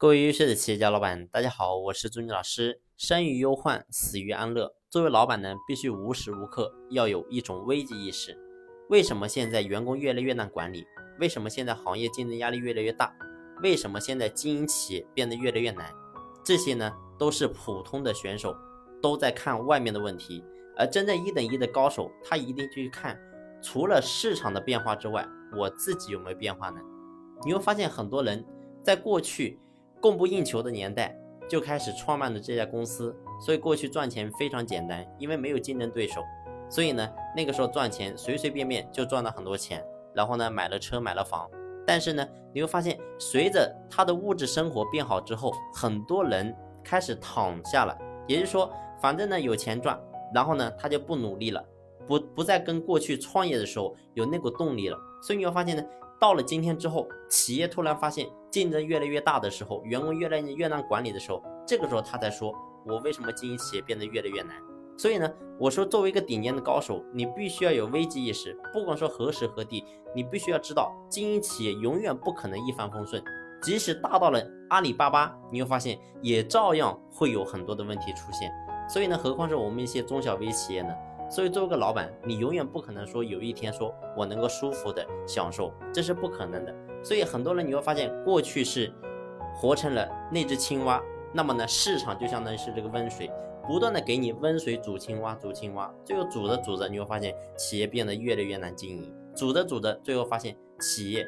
各位优秀的企业家老板，大家好，我是朱妮老师。生于忧患，死于安乐。作为老板呢，必须无时无刻要有一种危机意识。为什么现在员工越来越难管理？为什么现在行业竞争压力越来越大？为什么现在经营企业变得越来越难？这些呢，都是普通的选手都在看外面的问题，而真正一等一的高手，他一定去看除了市场的变化之外，我自己有没有变化呢？你会发现很多人在过去。供不应求的年代就开始创办了这家公司，所以过去赚钱非常简单，因为没有竞争对手，所以呢那个时候赚钱随随便便就赚了很多钱，然后呢买了车买了房。但是呢你会发现，随着他的物质生活变好之后，很多人开始躺下了，也就是说反正呢有钱赚，然后呢他就不努力了，不不再跟过去创业的时候有那股动力了。所以你会发现呢。到了今天之后，企业突然发现竞争越来越大的时候，员工越来越难管理的时候，这个时候他才说：“我为什么经营企业变得越来越难？”所以呢，我说作为一个顶尖的高手，你必须要有危机意识。不管说何时何地，你必须要知道，经营企业永远不可能一帆风顺。即使大到了阿里巴巴，你会发现也照样会有很多的问题出现。所以呢，何况是我们一些中小微企业呢？所以，作为一个老板，你永远不可能说有一天说我能够舒服的享受，这是不可能的。所以，很多人你会发现，过去是活成了那只青蛙，那么呢，市场就相当于是这个温水，不断的给你温水煮青蛙，煮青蛙，最后煮着煮着，你会发现企业变得越来越难经营，煮着煮着，最后发现企业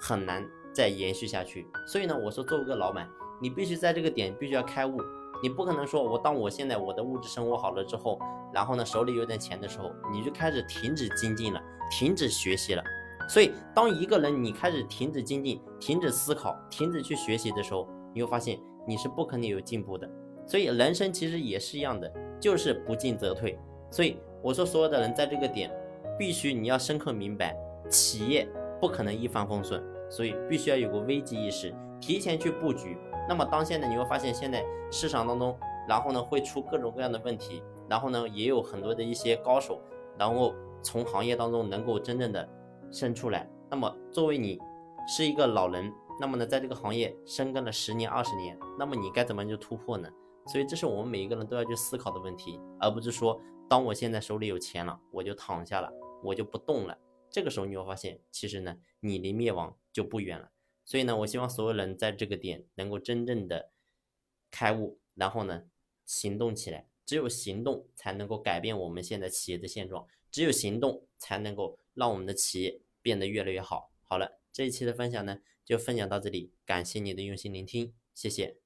很难再延续下去。所以呢，我说作为一个老板，你必须在这个点必须要开悟。你不可能说，我当我现在我的物质生活好了之后，然后呢手里有点钱的时候，你就开始停止精进了，停止学习了。所以，当一个人你开始停止精进、停止思考、停止去学习的时候，你会发现你是不可能有进步的。所以，人生其实也是一样的，就是不进则退。所以我说，所有的人在这个点，必须你要深刻明白，企业不可能一帆风顺，所以必须要有个危机意识，提前去布局。那么当现在你会发现，现在市场当中，然后呢会出各种各样的问题，然后呢也有很多的一些高手，然后从行业当中能够真正的生出来。那么作为你是一个老人，那么呢在这个行业深耕了十年二十年，那么你该怎么就突破呢？所以这是我们每一个人都要去思考的问题，而不是说当我现在手里有钱了，我就躺下了，我就不动了。这个时候你会发现，其实呢你离灭亡就不远了。所以呢，我希望所有人在这个点能够真正的开悟，然后呢行动起来。只有行动才能够改变我们现在企业的现状，只有行动才能够让我们的企业变得越来越好。好了，这一期的分享呢就分享到这里，感谢你的用心聆听，谢谢。